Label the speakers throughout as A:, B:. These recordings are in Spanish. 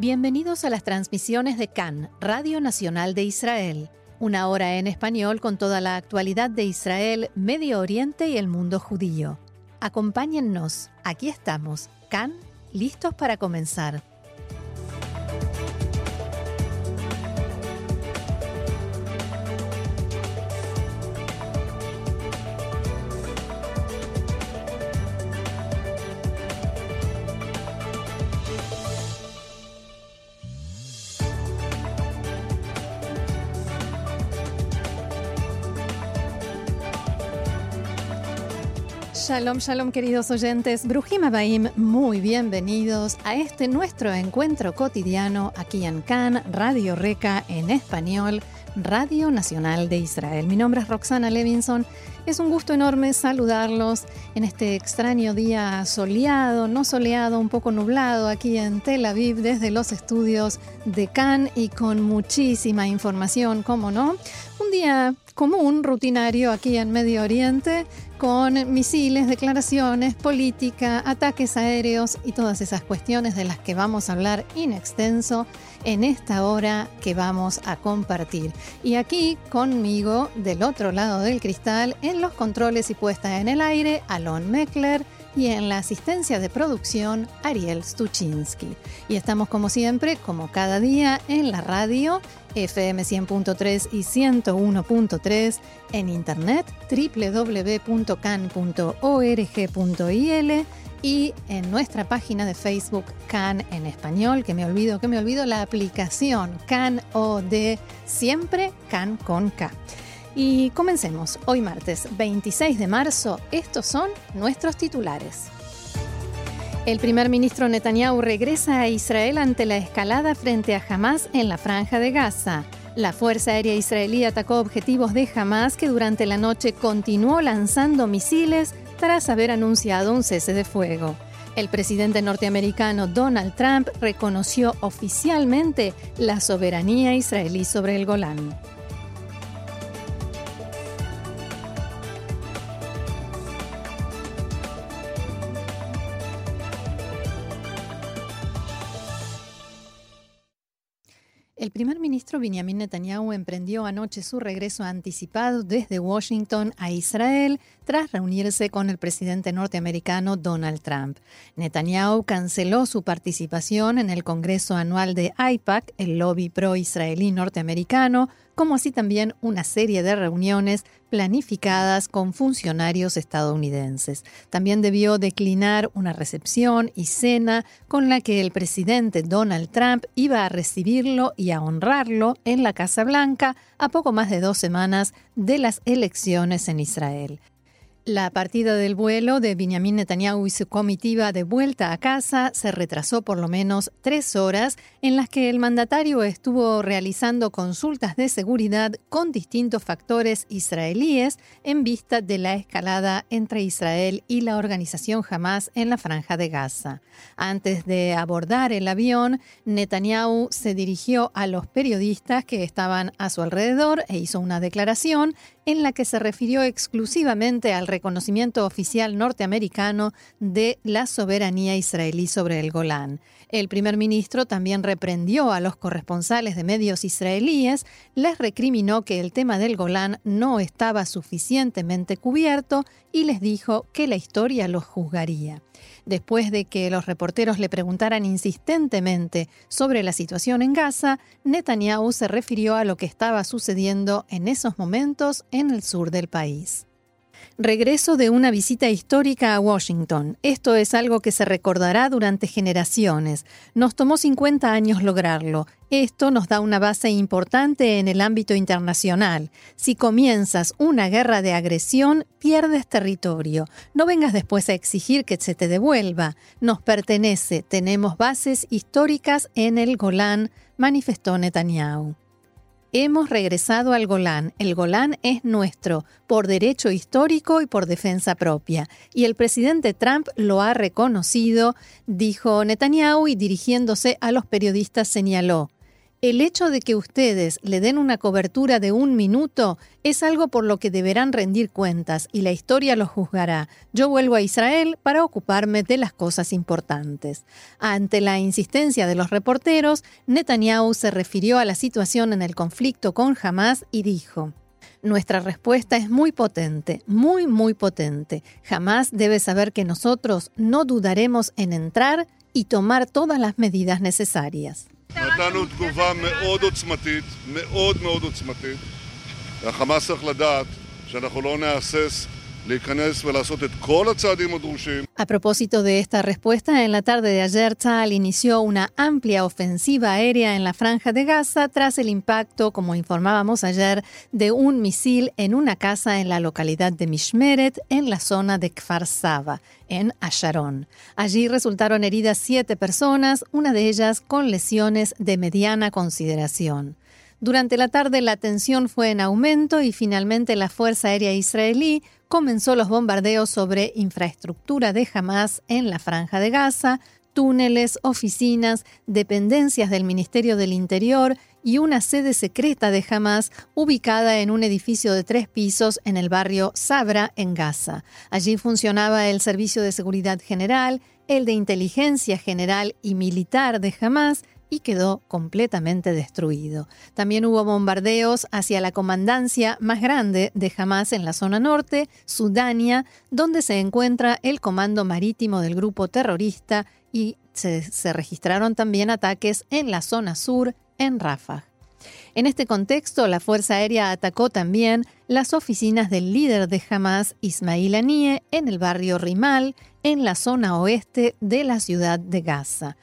A: Bienvenidos a las transmisiones de CAN, Radio Nacional de Israel. Una hora en español con toda la actualidad de Israel, Medio Oriente y el mundo judío. Acompáñennos, aquí estamos, CAN, listos para comenzar. Shalom, shalom queridos oyentes, Brujim Abaim, muy bienvenidos a este nuestro encuentro cotidiano aquí en CAN, Radio Reca en español, Radio Nacional de Israel. Mi nombre es Roxana Levinson, es un gusto enorme saludarlos en este extraño día soleado, no soleado, un poco nublado aquí en Tel Aviv desde los estudios de CAN y con muchísima información, ¿cómo no? Un día común, rutinario aquí en Medio Oriente, con misiles, declaraciones, política, ataques aéreos y todas esas cuestiones de las que vamos a hablar in extenso en esta hora que vamos a compartir. Y aquí conmigo, del otro lado del cristal, en los controles y puesta en el aire, Alon Meckler y en la asistencia de producción Ariel Stuczynski. Y estamos como siempre, como cada día, en la radio FM 100.3 y 101.3, en internet www.can.org.il y en nuestra página de Facebook Can en español, que me olvido, que me olvido la aplicación Can o de siempre Can con K. Y comencemos. Hoy martes 26 de marzo, estos son nuestros titulares. El primer ministro Netanyahu regresa a Israel ante la escalada frente a Hamas en la franja de Gaza. La Fuerza Aérea Israelí atacó objetivos de Hamas que durante la noche continuó lanzando misiles tras haber anunciado un cese de fuego. El presidente norteamericano Donald Trump reconoció oficialmente la soberanía israelí sobre el Golán. El primer ministro Benjamin Netanyahu emprendió anoche su regreso anticipado desde Washington a Israel tras reunirse con el presidente norteamericano Donald Trump. Netanyahu canceló su participación en el Congreso Anual de AIPAC, el lobby pro-israelí norteamericano, como así también una serie de reuniones planificadas con funcionarios estadounidenses. También debió declinar una recepción y cena con la que el presidente Donald Trump iba a recibirlo y a honrarlo en la Casa Blanca a poco más de dos semanas de las elecciones en Israel. La partida del vuelo de Benjamin Netanyahu y su comitiva de vuelta a casa se retrasó por lo menos tres horas en las que el mandatario estuvo realizando consultas de seguridad con distintos factores israelíes en vista de la escalada entre Israel y la organización Hamas en la franja de Gaza. Antes de abordar el avión, Netanyahu se dirigió a los periodistas que estaban a su alrededor e hizo una declaración en la que se refirió exclusivamente al reconocimiento oficial norteamericano de la soberanía israelí sobre el Golán. El primer ministro también reprendió a los corresponsales de medios israelíes, les recriminó que el tema del Golán no estaba suficientemente cubierto y les dijo que la historia los juzgaría. Después de que los reporteros le preguntaran insistentemente sobre la situación en Gaza, Netanyahu se refirió a lo que estaba sucediendo en esos momentos en el sur del país. Regreso de una visita histórica a Washington. Esto es algo que se recordará durante generaciones. Nos tomó 50 años lograrlo. Esto nos da una base importante en el ámbito internacional. Si comienzas una guerra de agresión, pierdes territorio. No vengas después a exigir que se te devuelva. Nos pertenece. Tenemos bases históricas en el Golán, manifestó Netanyahu. Hemos regresado al Golán. El Golán es nuestro, por derecho histórico y por defensa propia. Y el presidente Trump lo ha reconocido, dijo Netanyahu y dirigiéndose a los periodistas señaló. El hecho de que ustedes le den una cobertura de un minuto es algo por lo que deberán rendir cuentas y la historia los juzgará. Yo vuelvo a Israel para ocuparme de las cosas importantes. Ante la insistencia de los reporteros, Netanyahu se refirió a la situación en el conflicto con Hamas y dijo, nuestra respuesta es muy potente, muy, muy potente. Jamás debe saber que nosotros no dudaremos en entrar y tomar todas las medidas necesarias.
B: נתנו תגובה מאוד עוצמתית, מאוד מאוד עוצמתית. והחמאס צריך לדעת שאנחנו לא נהסס
A: A propósito de esta respuesta, en la tarde de ayer, Tzal inició una amplia ofensiva aérea en la franja de Gaza tras el impacto, como informábamos ayer, de un misil en una casa en la localidad de Mishmeret, en la zona de Kfar Saba, en Asharon. Allí resultaron heridas siete personas, una de ellas con lesiones de mediana consideración. Durante la tarde la tensión fue en aumento y finalmente la Fuerza Aérea Israelí comenzó los bombardeos sobre infraestructura de Hamas en la franja de Gaza, túneles, oficinas, dependencias del Ministerio del Interior y una sede secreta de Hamas ubicada en un edificio de tres pisos en el barrio Sabra, en Gaza. Allí funcionaba el Servicio de Seguridad General, el de Inteligencia General y Militar de Hamas y quedó completamente destruido. También hubo bombardeos hacia la comandancia más grande de Hamas en la zona norte, Sudania, donde se encuentra el comando marítimo del grupo terrorista y se, registraron también ataques en la zona sur, en Rafah. En este contexto, la Fuerza Aérea atacó también las oficinas del líder de Hamas, Ismail Anie, en el barrio Rimal, en la zona oeste de la ciudad de Gaza.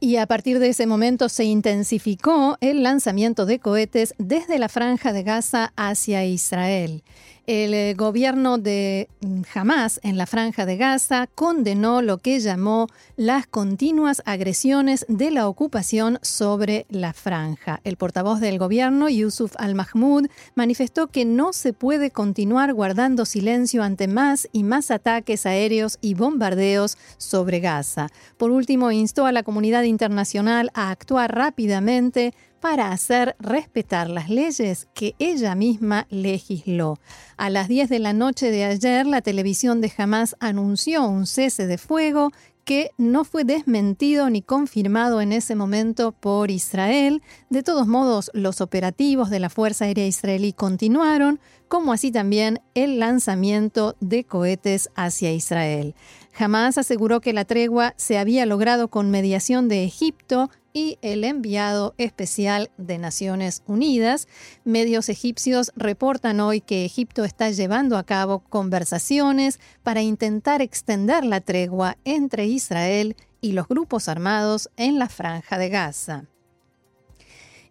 A: Y a partir de ese momento se intensificó el lanzamiento de cohetes desde la franja de Gaza hacia Israel. El eh, gobierno de mm, Hamas en la franja de Gaza condenó lo que llamó las continuas agresiones de la ocupación sobre la franja. El portavoz del gobierno, Yusuf al-Mahmoud, manifestó que no se puede continuar guardando silencio ante más y más ataques aéreos y bombardeos sobre Gaza. Por último, instó a la comunidad internacional a actuar rápidamente para hacer respetar las leyes que ella misma legisló. A las 10 de la noche de ayer, la televisión de Hamas anunció un cese de fuego que no fue desmentido ni confirmado en ese momento por Israel. De todos modos, los operativos de la Fuerza Aérea Israelí continuaron, como así también el lanzamiento de cohetes hacia Israel. Hamas aseguró que la tregua se había logrado con mediación de Egipto y el enviado especial de Naciones Unidas. Medios egipcios reportan hoy que Egipto está llevando a cabo conversaciones para intentar extender la tregua entre Israel y los grupos armados en la franja de Gaza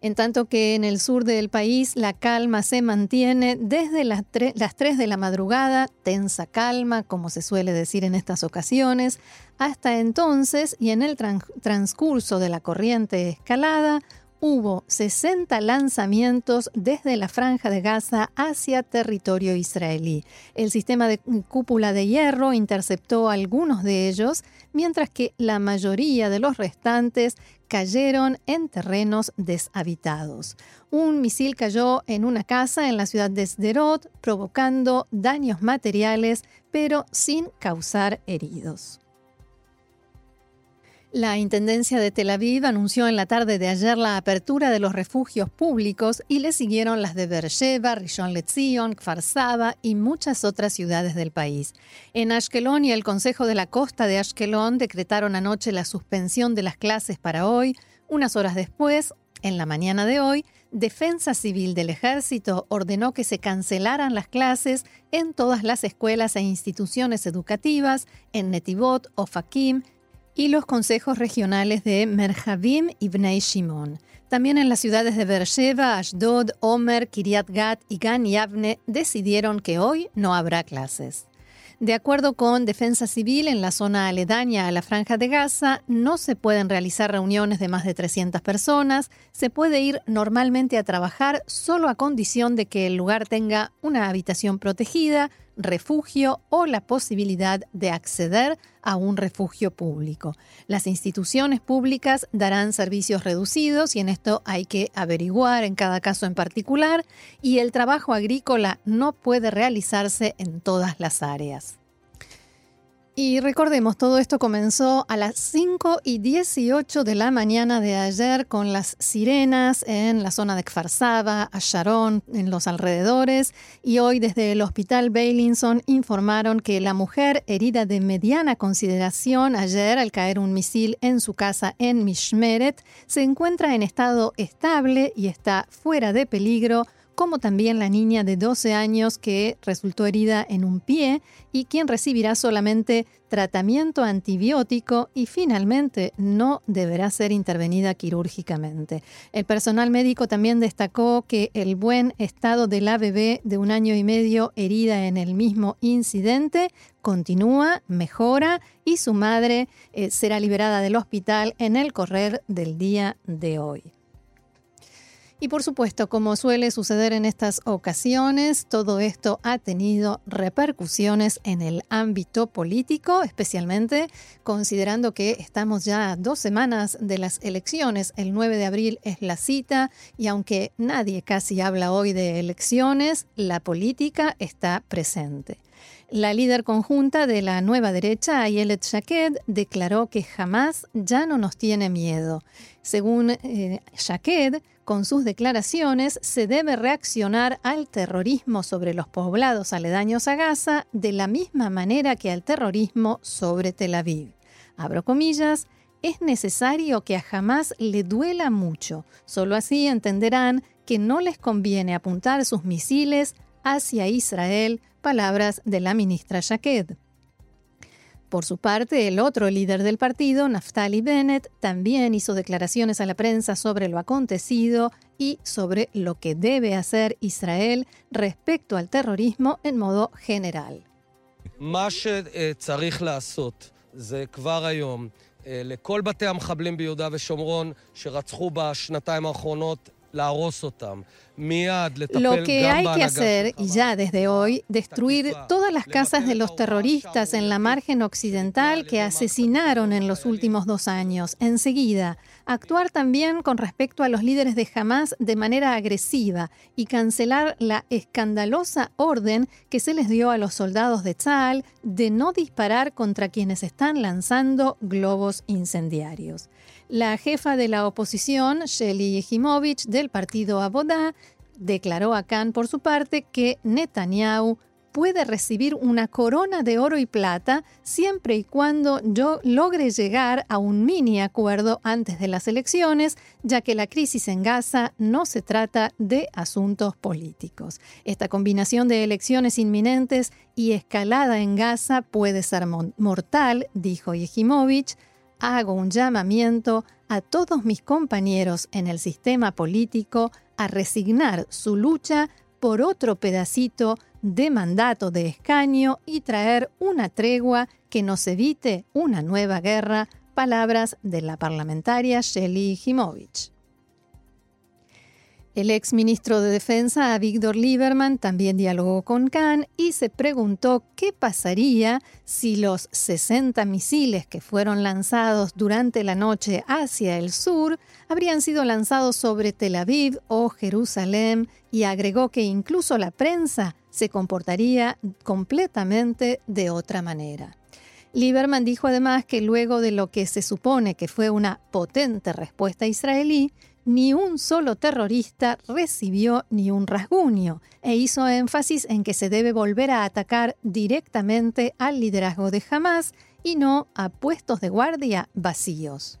A: en tanto que en el sur del país la calma se mantiene desde las, las 3 de la madrugada, tensa calma, como se suele decir en estas ocasiones, hasta entonces y en el transcurso de la corriente escalada, hubo 60 lanzamientos desde la franja de Gaza hacia territorio israelí. El sistema de cúpula de hierro interceptó algunos de ellos, mientras que la mayoría de los restantes cayeron en terrenos deshabitados. Un misil cayó en una casa en la ciudad de Sderot, provocando daños materiales, pero sin causar heridos. La Intendencia de Tel Aviv anunció en la tarde de ayer la apertura de los refugios públicos y le siguieron las de Beersheba, Rishon LeZion, Kfar Saba y muchas otras ciudades del país. En Ashkelon y el Consejo de la Costa de Ashkelon decretaron anoche la suspensión de las clases para hoy. Unas horas después, en la mañana de hoy, Defensa Civil del Ejército ordenó que se cancelaran las clases en todas las escuelas e instituciones educativas en Netivot, Ofakim, y los consejos regionales de Merhavim y Bnei Shimon. También en las ciudades de Beersheba, Ashdod, Omer, Kiryat Gat y Gan Yavne decidieron que hoy no habrá clases. De acuerdo con Defensa Civil, en la zona aledaña a la Franja de Gaza no se pueden realizar reuniones de más de 300 personas, se puede ir normalmente a trabajar solo a condición de que el lugar tenga una habitación protegida, refugio o la posibilidad de acceder a un refugio público. Las instituciones públicas darán servicios reducidos y en esto hay que averiguar en cada caso en particular y el trabajo agrícola no puede realizarse en todas las áreas. Y recordemos, todo esto comenzó a las 5 y 18 de la mañana de ayer con las sirenas en la zona de Kfar Saba, a Sharon, en los alrededores. Y hoy desde el hospital Bailinson informaron que la mujer herida de mediana consideración ayer al caer un misil en su casa en Mishmeret se encuentra en estado estable y está fuera de peligro como también la niña de 12 años que resultó herida en un pie y quien recibirá solamente tratamiento antibiótico y finalmente no deberá ser intervenida quirúrgicamente. El personal médico también destacó que el buen estado de la bebé de un año y medio herida en el mismo incidente continúa, mejora y su madre eh, será liberada del hospital en el correr del día de hoy. Y por supuesto, como suele suceder en estas ocasiones, todo esto ha tenido repercusiones en el ámbito político, especialmente considerando que estamos ya dos semanas de las elecciones. El 9 de abril es la cita y aunque nadie casi habla hoy de elecciones, la política está presente. La líder conjunta de la nueva derecha, Ayelet Shaked, declaró que jamás ya no nos tiene miedo. Según eh, Shaked, con sus declaraciones se debe reaccionar al terrorismo sobre los poblados aledaños a Gaza de la misma manera que al terrorismo sobre Tel Aviv. Abro comillas, es necesario que a Hamas le duela mucho, solo así entenderán que no les conviene apuntar sus misiles hacia Israel, palabras de la ministra Shaked. Por su parte, el otro líder del partido, Naftali Bennett, también hizo declaraciones a la prensa sobre lo acontecido y sobre lo que debe hacer Israel respecto al terrorismo en modo general. Lo que hay que hacer, y ya desde hoy, destruir todas las casas de los terroristas en la margen occidental que asesinaron en los últimos dos años, enseguida. Actuar también con respecto a los líderes de Hamas de manera agresiva y cancelar la escandalosa orden que se les dio a los soldados de Tzal de no disparar contra quienes están lanzando globos incendiarios. La jefa de la oposición, Shelly Yehimovich, del partido Abodá, declaró a Khan por su parte que Netanyahu puede recibir una corona de oro y plata siempre y cuando yo logre llegar a un mini acuerdo antes de las elecciones, ya que la crisis en Gaza no se trata de asuntos políticos. Esta combinación de elecciones inminentes y escalada en Gaza puede ser mortal, dijo Yehimovich, hago un llamamiento a todos mis compañeros en el sistema político a resignar su lucha por otro pedacito de mandato de escaño y traer una tregua que nos evite una nueva guerra, palabras de la parlamentaria Shelly Himovich. El ex ministro de Defensa, Víctor Lieberman, también dialogó con Khan y se preguntó qué pasaría si los 60 misiles que fueron lanzados durante la noche hacia el sur habrían sido lanzados sobre Tel Aviv o Jerusalén y agregó que incluso la prensa se comportaría completamente de otra manera. Lieberman dijo además que luego de lo que se supone que fue una potente respuesta israelí, ni un solo terrorista recibió ni un rasguño e hizo énfasis en que se debe volver a atacar directamente al liderazgo de Hamas y no a puestos de guardia vacíos.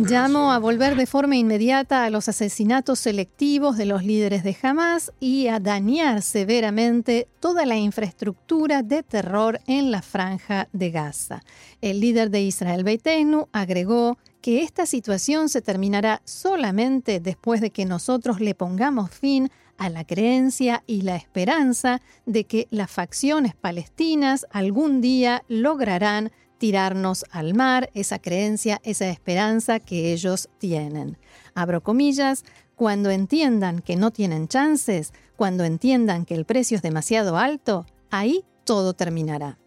A: Llamo a volver de forma inmediata a los asesinatos selectivos de los líderes de Hamas y a dañar severamente toda la infraestructura de terror en la franja de Gaza. El líder de Israel Beitenu agregó que esta situación se terminará solamente después de que nosotros le pongamos fin a la creencia y la esperanza de que las facciones palestinas algún día lograrán tirarnos al mar, esa creencia, esa esperanza que ellos tienen. Abro comillas, cuando entiendan que no tienen chances, cuando entiendan que el precio es demasiado alto, ahí todo terminará.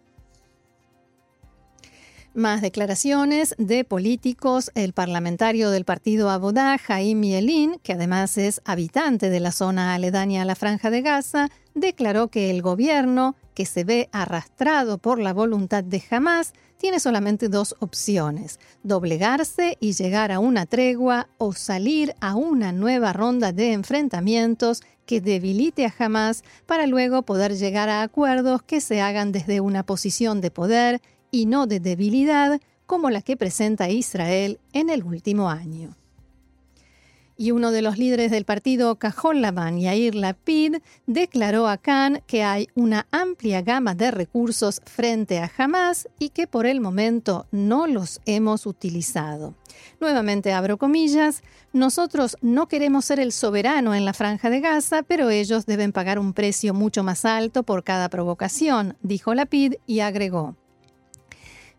A: Más declaraciones de políticos. El parlamentario del partido Abodá, Jaime Mielin, que además es habitante de la zona aledaña a la Franja de Gaza, declaró que el gobierno, que se ve arrastrado por la voluntad de Hamas, tiene solamente dos opciones, doblegarse y llegar a una tregua o salir a una nueva ronda de enfrentamientos que debilite a Hamas para luego poder llegar a acuerdos que se hagan desde una posición de poder y no de debilidad como la que presenta Israel en el último año. Y uno de los líderes del partido Cajol Laban, Yair Lapid, declaró a Khan que hay una amplia gama de recursos frente a Hamas y que por el momento no los hemos utilizado. Nuevamente abro comillas, nosotros no queremos ser el soberano en la franja de Gaza, pero ellos deben pagar un precio mucho más alto por cada provocación, dijo Lapid y agregó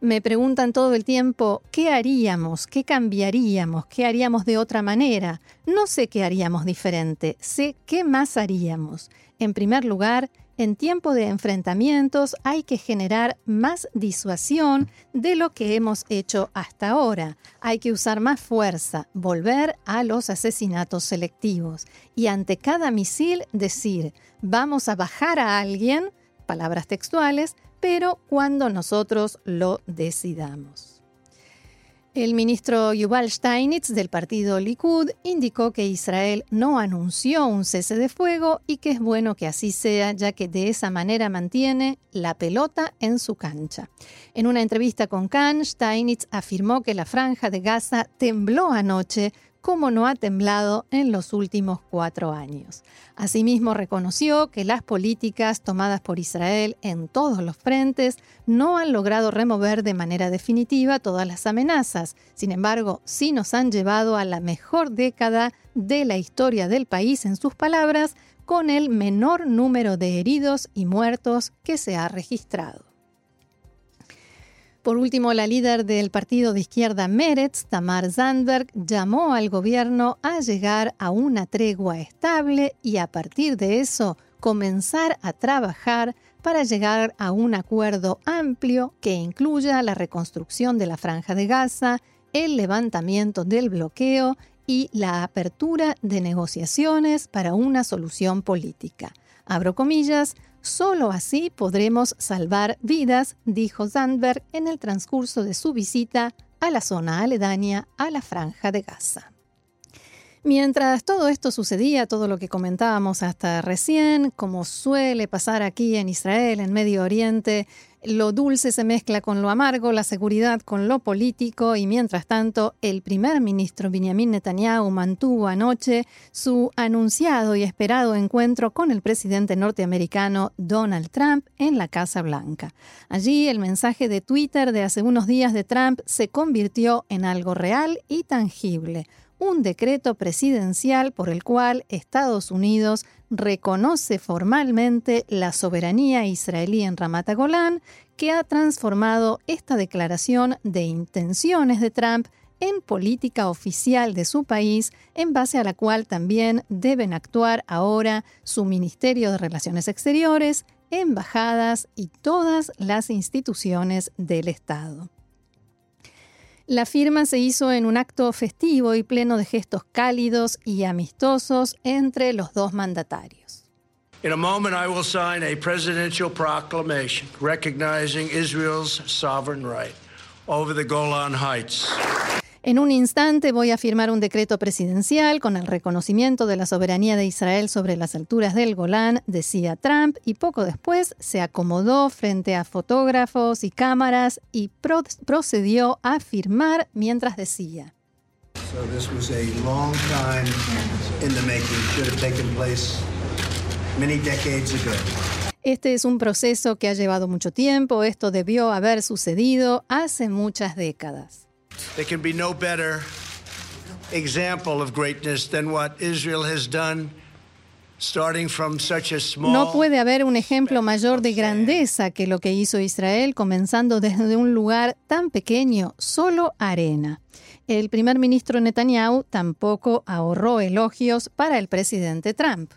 A: me preguntan todo el tiempo, ¿qué haríamos? ¿Qué cambiaríamos? ¿Qué haríamos de otra manera? No sé qué haríamos diferente, sé qué más haríamos. En primer lugar, en tiempo de enfrentamientos hay que generar más disuasión de lo que hemos hecho hasta ahora. Hay que usar más fuerza, volver a los asesinatos selectivos y ante cada misil decir, vamos a bajar a alguien, palabras textuales, pero cuando nosotros lo decidamos. El ministro Yuval Steinitz del partido Likud indicó que Israel no anunció un cese de fuego y que es bueno que así sea, ya que de esa manera mantiene la pelota en su cancha. En una entrevista con Khan, Steinitz afirmó que la franja de Gaza tembló anoche como no ha temblado en los últimos cuatro años. Asimismo, reconoció que las políticas tomadas por Israel en todos los frentes no han logrado remover de manera definitiva todas las amenazas. Sin embargo, sí nos han llevado a la mejor década de la historia del país, en sus palabras, con el menor número de heridos y muertos que se ha registrado. Por último, la líder del partido de izquierda Meretz, Tamar Zandberg, llamó al gobierno a llegar a una tregua estable y a partir de eso comenzar a trabajar para llegar a un acuerdo amplio que incluya la reconstrucción de la franja de Gaza, el levantamiento del bloqueo y la apertura de negociaciones para una solución política. Abro comillas, Solo así podremos salvar vidas, dijo Zandberg en el transcurso de su visita a la zona aledaña a la franja de Gaza. Mientras todo esto sucedía, todo lo que comentábamos hasta recién, como suele pasar aquí en Israel, en Medio Oriente, lo dulce se mezcla con lo amargo, la seguridad con lo político y mientras tanto el primer ministro Benjamin Netanyahu mantuvo anoche su anunciado y esperado encuentro con el presidente norteamericano Donald Trump en la Casa Blanca. Allí el mensaje de Twitter de hace unos días de Trump se convirtió en algo real y tangible un decreto presidencial por el cual Estados Unidos reconoce formalmente la soberanía israelí en Ramat Golán, que ha transformado esta declaración de intenciones de Trump en política oficial de su país, en base a la cual también deben actuar ahora su Ministerio de Relaciones Exteriores, embajadas y todas las instituciones del Estado. La firma se hizo en un acto festivo y pleno de gestos cálidos y amistosos entre los dos mandatarios.
C: In a moment, I will sign a presidential proclamation recognizing Israel's sovereign right over the Golan Heights.
A: En un instante voy a firmar un decreto presidencial con el reconocimiento de la soberanía de Israel sobre las alturas del Golán, decía Trump, y poco después se acomodó frente a fotógrafos y cámaras y procedió a firmar mientras decía. Este es un proceso que ha llevado mucho tiempo, esto debió haber sucedido hace muchas décadas.
C: There can be no better example of greatness than what Israel has done
A: No puede haber un ejemplo mayor de grandeza que lo que hizo Israel, comenzando desde un lugar tan pequeño, solo arena. El primer ministro Netanyahu tampoco ahorró elogios para el presidente Trump.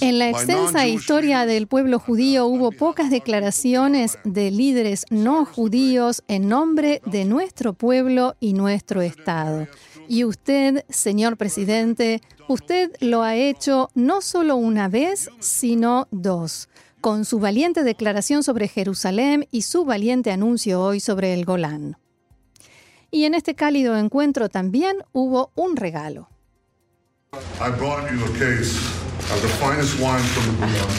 A: En la extensa historia del pueblo judío hubo pocas declaraciones de líderes no judíos en nombre de nuestro pueblo y nuestro Estado. Y usted, señor presidente, usted lo ha hecho no solo una vez, sino dos, con su valiente declaración sobre Jerusalén y su valiente anuncio hoy sobre el Golán. Y en este cálido encuentro también hubo un regalo. I brought you a case of the finest wine from the Bouillon.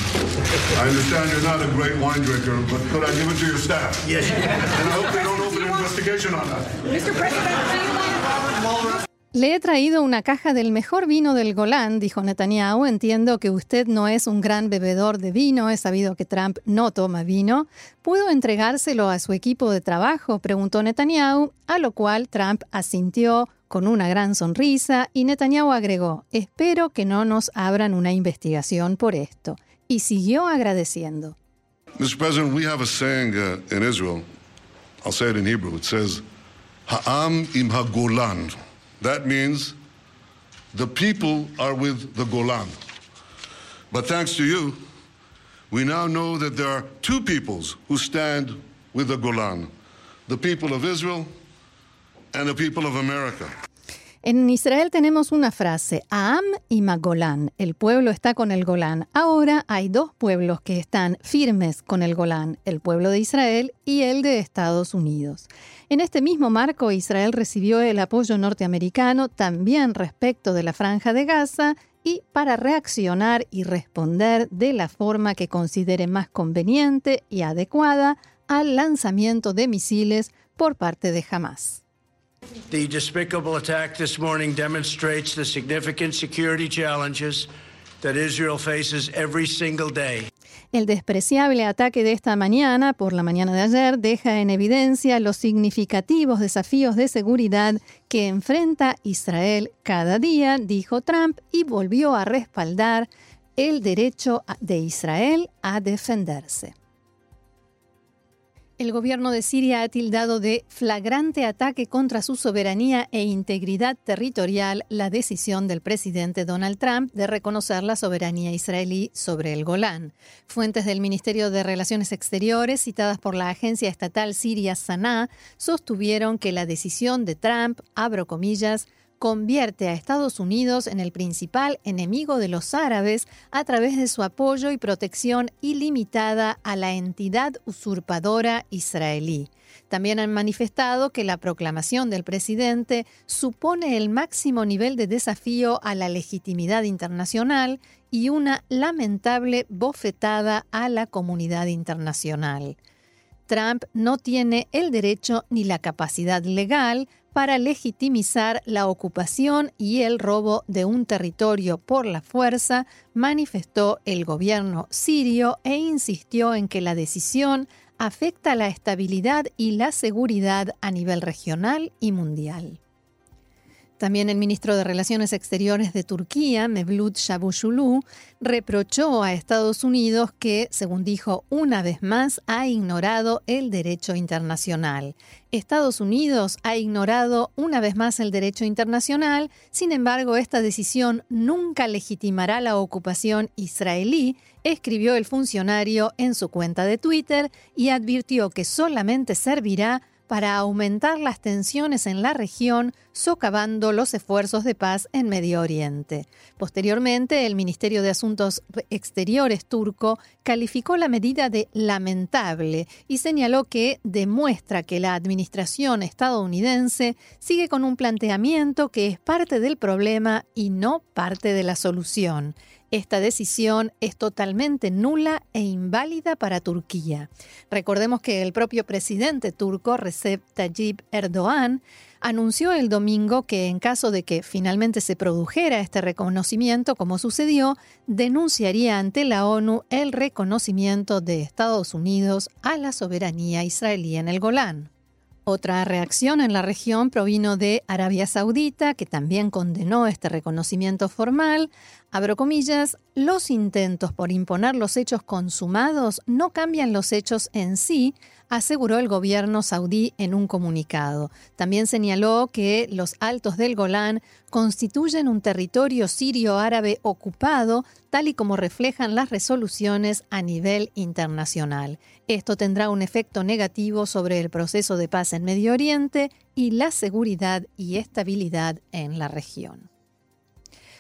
A: I understand you're not a great wine drinker, but could I give it to your staff? Yes, you can. And I hope they don't open an investigation on that. Mr. President, Le he traído una caja del mejor vino del Golán, dijo Netanyahu. Entiendo que usted no es un gran bebedor de vino, he sabido que Trump no toma vino. ¿Puedo entregárselo a su equipo de trabajo? preguntó Netanyahu, a lo cual Trump asintió con una gran sonrisa y Netanyahu agregó, espero que no nos abran una investigación por esto. Y siguió agradeciendo.
B: Mr. President, we have a saying uh, in Israel. I'll say it in Hebrew. It says, Ha'am im ha'golan. That means the people are with the Golan. But thanks to you, we now know that there are two peoples who stand with the Golan the people of Israel and the people of America.
A: En Israel tenemos una frase, Aam y Magolán, el pueblo está con el Golán. Ahora hay dos pueblos que están firmes con el Golán, el pueblo de Israel y el de Estados Unidos. En este mismo marco, Israel recibió el apoyo norteamericano también respecto de la franja de Gaza y para reaccionar y responder de la forma que considere más conveniente y adecuada al lanzamiento de misiles por parte de Hamas.
C: The despicable attack this morning demonstrates the significant security challenges that Israel faces every single day.
A: El despreciable ataque de esta mañana, por la mañana de ayer, deja en evidencia los significativos desafíos de seguridad que enfrenta Israel cada día, dijo Trump, y volvió a respaldar el derecho de Israel a defenderse. El gobierno de Siria ha tildado de flagrante ataque contra su soberanía e integridad territorial la decisión del presidente Donald Trump de reconocer la soberanía israelí sobre el Golán. Fuentes del Ministerio de Relaciones Exteriores, citadas por la agencia estatal siria Sanaa, sostuvieron que la decisión de Trump, abro comillas, convierte a Estados Unidos en el principal enemigo de los árabes a través de su apoyo y protección ilimitada a la entidad usurpadora israelí. También han manifestado que la proclamación del presidente supone el máximo nivel de desafío a la legitimidad internacional y una lamentable bofetada a la comunidad internacional. Trump no tiene el derecho ni la capacidad legal para legitimizar la ocupación y el robo de un territorio por la fuerza, manifestó el gobierno sirio e insistió en que la decisión afecta la estabilidad y la seguridad a nivel regional y mundial. También el ministro de Relaciones Exteriores de Turquía, Mevlut Çavuşoğlu, reprochó a Estados Unidos que, según dijo una vez más, ha ignorado el derecho internacional. Estados Unidos ha ignorado una vez más el derecho internacional, sin embargo, esta decisión nunca legitimará la ocupación israelí, escribió el funcionario en su cuenta de Twitter y advirtió que solamente servirá para aumentar las tensiones en la región, socavando los esfuerzos de paz en Medio Oriente. Posteriormente, el Ministerio de Asuntos Exteriores turco calificó la medida de lamentable y señaló que demuestra que la administración estadounidense sigue con un planteamiento que es parte del problema y no parte de la solución. Esta decisión es totalmente nula e inválida para Turquía. Recordemos que el propio presidente turco, Recep Tayyip Erdogan, anunció el domingo que en caso de que finalmente se produjera este reconocimiento, como sucedió, denunciaría ante la ONU el reconocimiento de Estados Unidos a la soberanía israelí en el Golán. Otra reacción en la región provino de Arabia Saudita, que también condenó este reconocimiento formal. Abro comillas, los intentos por imponer los hechos consumados no cambian los hechos en sí, aseguró el gobierno saudí en un comunicado. También señaló que los altos del Golán constituyen un territorio sirio-árabe ocupado, tal y como reflejan las resoluciones a nivel internacional. Esto tendrá un efecto negativo sobre el proceso de paz en Medio Oriente y la seguridad y estabilidad en la región.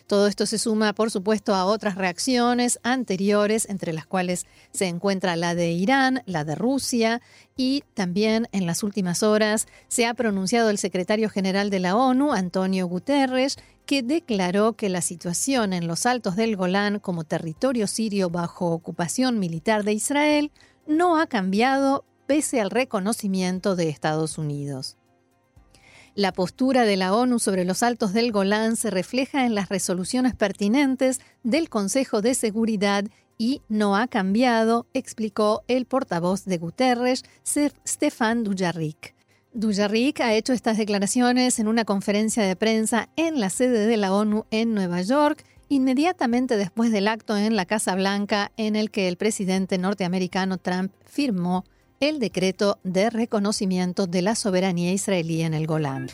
A: Todo esto se suma, por supuesto, a otras reacciones anteriores, entre las cuales se encuentra la de Irán, la de Rusia y también en las últimas horas se ha pronunciado el secretario general de la ONU, Antonio Guterres, que declaró que la situación en los altos del Golán como territorio sirio bajo ocupación militar de Israel no ha cambiado pese al reconocimiento de Estados Unidos. La postura de la ONU sobre los altos del Golán se refleja en las resoluciones pertinentes del Consejo de Seguridad y no ha cambiado, explicó el portavoz de Guterres, Stefan Dujarric. Dujarric ha hecho estas declaraciones en una conferencia de prensa en la sede de la ONU en Nueva York, inmediatamente después del acto en la Casa Blanca en el que el presidente norteamericano Trump firmó el decreto de reconocimiento de la soberanía israelí en el Golán.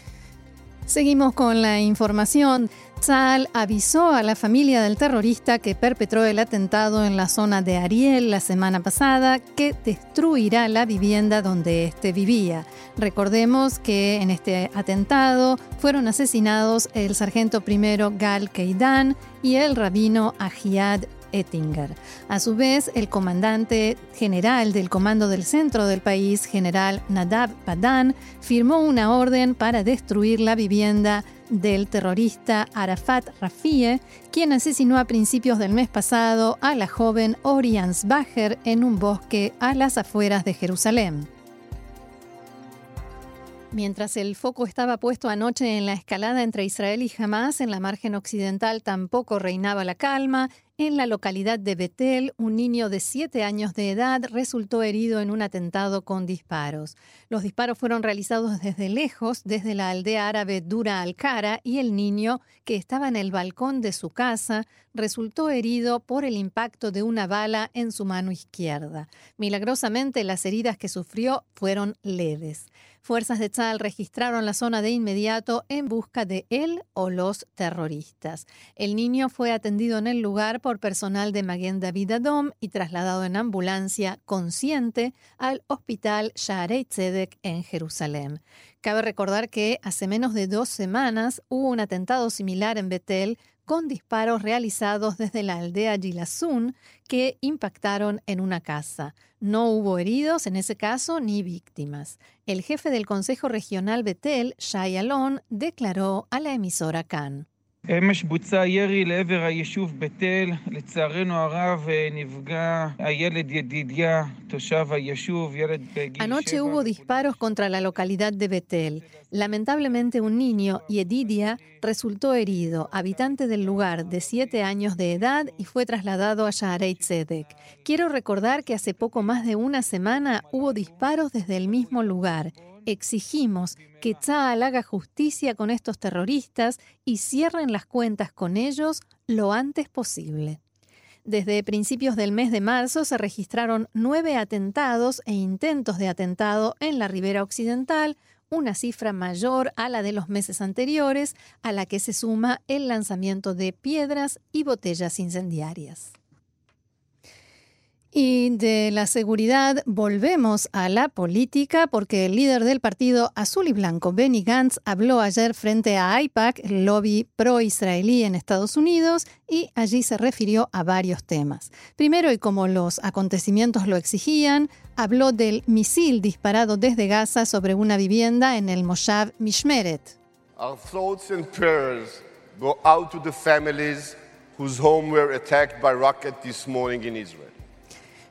A: Seguimos con la información. Tzal avisó a la familia del terrorista que perpetró el atentado en la zona de Ariel la semana pasada que destruirá la vivienda donde éste vivía. Recordemos que en este atentado fueron asesinados el sargento primero Gal Keidan y el rabino Ahiad Ettinger. A su vez, el comandante general del Comando del Centro del país, general Nadab Padan, firmó una orden para destruir la vivienda del terrorista Arafat Rafie, quien asesinó a principios del mes pasado a la joven Orians Bacher en un bosque a las afueras de Jerusalén. Mientras el foco estaba puesto anoche en la escalada entre Israel y Hamas, en la margen occidental tampoco reinaba la calma. En la localidad de Betel, un niño de siete años de edad resultó herido en un atentado con disparos. Los disparos fueron realizados desde lejos, desde la aldea árabe Dura al-Kara, y el niño, que estaba en el balcón de su casa, resultó herido por el impacto de una bala en su mano izquierda. Milagrosamente, las heridas que sufrió fueron leves. Fuerzas de Tzal registraron la zona de inmediato en busca de él o los terroristas. El niño fue atendido en el lugar por personal de Maguen David Adom y trasladado en ambulancia consciente al hospital Shaarei Tzedek en Jerusalén. Cabe recordar que hace menos de dos semanas hubo un atentado similar en Betel con disparos realizados desde la aldea Gilazun que impactaron en una casa. No hubo heridos en ese caso ni víctimas. El jefe del Consejo Regional Betel, Shai Alon, declaró a la emisora Khan.
D: אמש בוצע ירי לעבר היישוב בית אל, לצערנו הרב נפגע הילד ידידיה, תושב היישוב, ילד בגיל
A: Anoche hubo disparos contra la localidad de Betel. Lamentablemente un niño, Yedidia, resultó herido, habitante del lugar de siete años de edad y fue trasladado a Shaarei Tzedek. Quiero recordar que hace poco más de una semana hubo disparos desde el mismo lugar exigimos que Tzal haga justicia con estos terroristas y cierren las cuentas con ellos lo antes posible. Desde principios del mes de marzo se registraron nueve atentados e intentos de atentado en la ribera occidental, una cifra mayor a la de los meses anteriores, a la que se suma el lanzamiento de piedras y botellas incendiarias. Y de la seguridad volvemos a la política porque el líder del partido azul y blanco, Benny Gantz, habló ayer frente a AIPAC, el lobby pro-israelí en Estados Unidos, y allí se refirió a varios temas. Primero, y como los acontecimientos lo exigían, habló del misil disparado desde Gaza sobre una vivienda en el Moshav Mishmeret.
E: Our thoughts and prayers go out to the families whose homes were attacked by rocket this morning in Israel.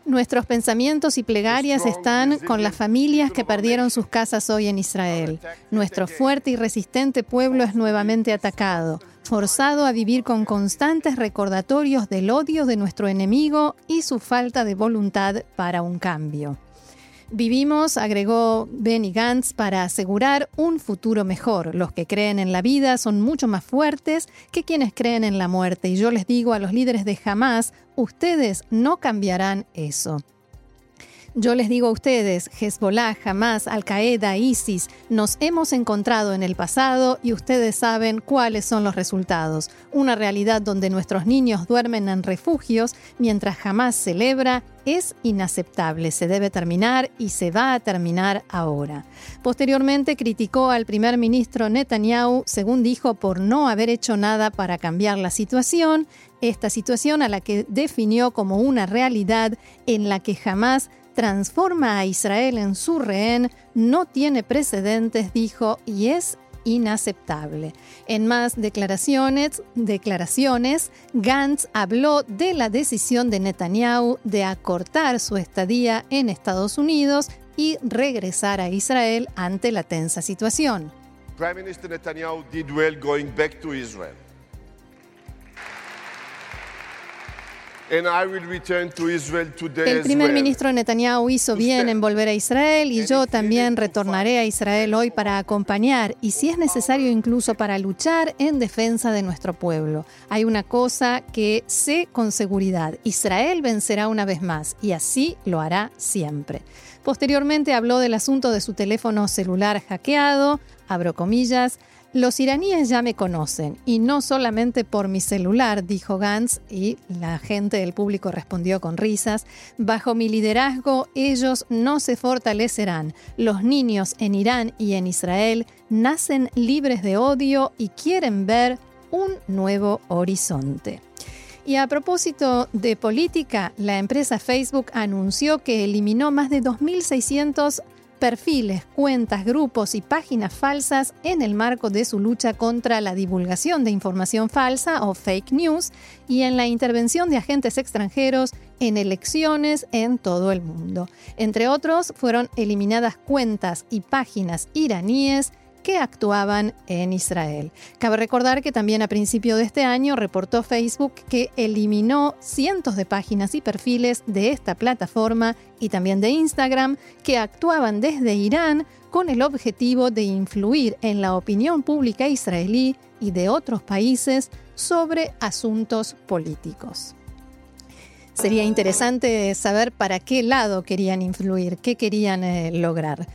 A: Nuestros pensamientos y plegarias están con las familias que perdieron sus casas hoy en Israel. Nuestro fuerte y resistente pueblo es nuevamente atacado, forzado a vivir con constantes recordatorios del odio de nuestro enemigo y su falta de voluntad para un cambio. Vivimos, agregó Benny Gantz, para asegurar un futuro mejor. Los que creen en la vida son mucho más fuertes que quienes creen en la muerte. Y yo les digo a los líderes de Hamas, ustedes no cambiarán eso. Yo les digo a ustedes, Hezbollah, Hamas, Al-Qaeda, ISIS, nos hemos encontrado en el pasado y ustedes saben cuáles son los resultados. Una realidad donde nuestros niños duermen en refugios mientras Hamas celebra es inaceptable, se debe terminar y se va a terminar ahora. Posteriormente criticó al primer ministro Netanyahu, según dijo, por no haber hecho nada para cambiar la situación, esta situación a la que definió como una realidad en la que jamás transforma a Israel en su rehén no tiene precedentes, dijo, y es inaceptable. En más declaraciones, declaraciones, Gantz habló de la decisión de Netanyahu de acortar su estadía en Estados Unidos y regresar a Israel ante la tensa situación.
E: Prime Minister Netanyahu did well going back to Israel.
A: El primer ministro Netanyahu hizo bien en volver a Israel y yo también retornaré a Israel hoy para acompañar y si es necesario incluso para luchar en defensa de nuestro pueblo. Hay una cosa que sé con seguridad, Israel vencerá una vez más y así lo hará siempre. Posteriormente habló del asunto de su teléfono celular hackeado, abro comillas, los iraníes ya me conocen y no solamente por mi celular, dijo Gantz, y la gente del público respondió con risas. Bajo mi liderazgo, ellos no se fortalecerán. Los niños en Irán y en Israel nacen libres de odio y quieren ver un nuevo horizonte. Y a propósito de política, la empresa Facebook anunció que eliminó más de 2.600 perfiles, cuentas, grupos y páginas falsas en el marco de su lucha contra la divulgación de información falsa o fake news y en la intervención de agentes extranjeros en elecciones en todo el mundo. Entre otros, fueron eliminadas cuentas y páginas iraníes que actuaban en Israel. Cabe recordar que también a principio de este año reportó Facebook que eliminó cientos de páginas y perfiles de esta plataforma y también de Instagram que actuaban desde Irán con el objetivo de influir en la opinión pública israelí y de otros países sobre asuntos políticos. Sería interesante saber para qué lado querían influir, qué querían eh, lograr.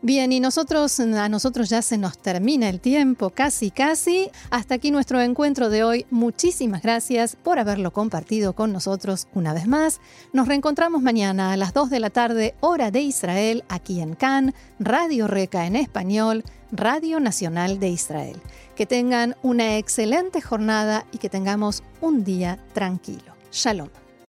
A: Bien, y nosotros, a nosotros ya se nos termina el tiempo, casi, casi. Hasta aquí nuestro encuentro de hoy. Muchísimas gracias por haberlo compartido con nosotros una vez más. Nos reencontramos mañana a las 2 de la tarde, hora de Israel, aquí en Cannes, Radio Reca en español, Radio Nacional de Israel. Que tengan una excelente jornada y que tengamos un día tranquilo. Shalom.